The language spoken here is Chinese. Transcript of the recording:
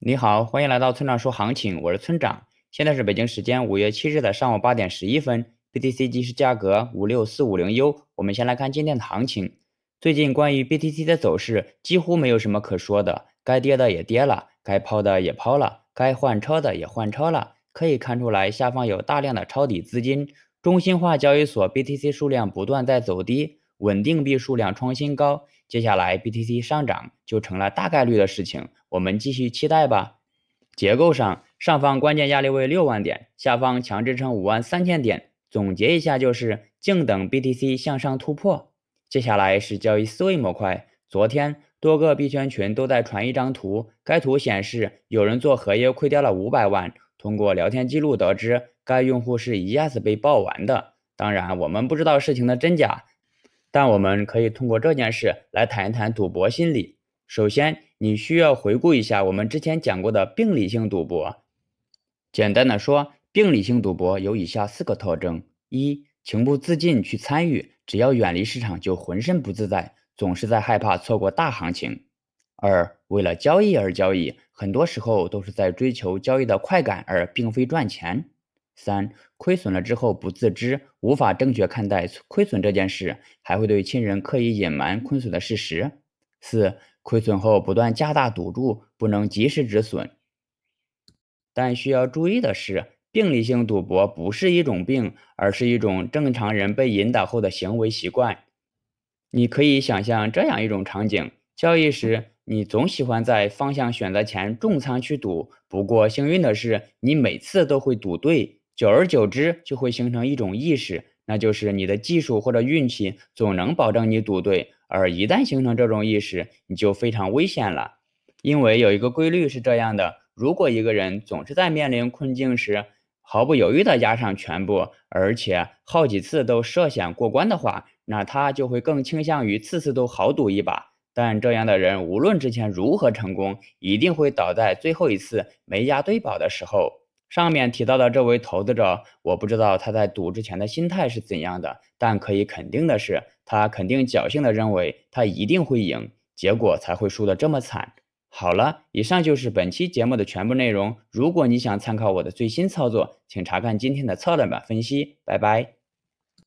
你好，欢迎来到村长说行情，我是村长。现在是北京时间五月七日的上午八点十一分，BTC 即时价格五六四五零 U。我们先来看今天的行情。最近关于 BTC 的走势几乎没有什么可说的，该跌的也跌了，该抛的也抛了，该换超的也换超了。可以看出来，下方有大量的抄底资金，中心化交易所 BTC 数量不断在走低，稳定币数量创新高。接下来 BTC 上涨就成了大概率的事情，我们继续期待吧。结构上，上方关键压力位六万点，下方强支撑五万三千点。总结一下就是静等 BTC 向上突破。接下来是交易思维模块。昨天多个币圈群都在传一张图，该图显示有人做合约亏掉了五百万。通过聊天记录得知，该用户是一下子被爆完的。当然，我们不知道事情的真假。但我们可以通过这件事来谈一谈赌博心理。首先，你需要回顾一下我们之前讲过的病理性赌博。简单的说，病理性赌博有以下四个特征：一、情不自禁去参与，只要远离市场就浑身不自在，总是在害怕错过大行情；二、为了交易而交易，很多时候都是在追求交易的快感，而并非赚钱。三、亏损了之后不自知，无法正确看待亏损这件事，还会对亲人刻意隐瞒亏损的事实。四、亏损后不断加大赌注，不能及时止损。但需要注意的是，病理性赌博不是一种病，而是一种正常人被引导后的行为习惯。你可以想象这样一种场景：交易时，你总喜欢在方向选择前重仓去赌，不过幸运的是，你每次都会赌对。久而久之，就会形成一种意识，那就是你的技术或者运气总能保证你赌对。而一旦形成这种意识，你就非常危险了。因为有一个规律是这样的：如果一个人总是在面临困境时毫不犹豫地压上全部，而且好几次都涉险过关的话，那他就会更倾向于次次都豪赌一把。但这样的人，无论之前如何成功，一定会倒在最后一次没压对宝的时候。上面提到的这位投资者，我不知道他在赌之前的心态是怎样的，但可以肯定的是，他肯定侥幸的认为他一定会赢，结果才会输得这么惨。好了，以上就是本期节目的全部内容。如果你想参考我的最新操作，请查看今天的策略版分析。拜拜。